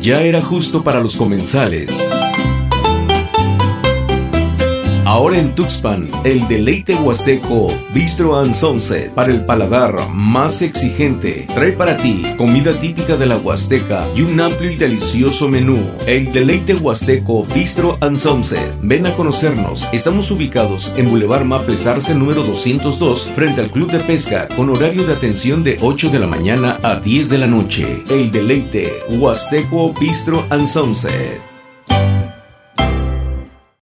Ya era justo para los comensales. Ahora en Tuxpan, el deleite huasteco Bistro and Sunset para el paladar más exigente. Trae para ti comida típica de la Huasteca y un amplio y delicioso menú. El deleite huasteco Bistro and Sunset. Ven a conocernos. Estamos ubicados en Boulevard Maples Arce número 202 frente al Club de Pesca con horario de atención de 8 de la mañana a 10 de la noche. El deleite huasteco Bistro and Sunset.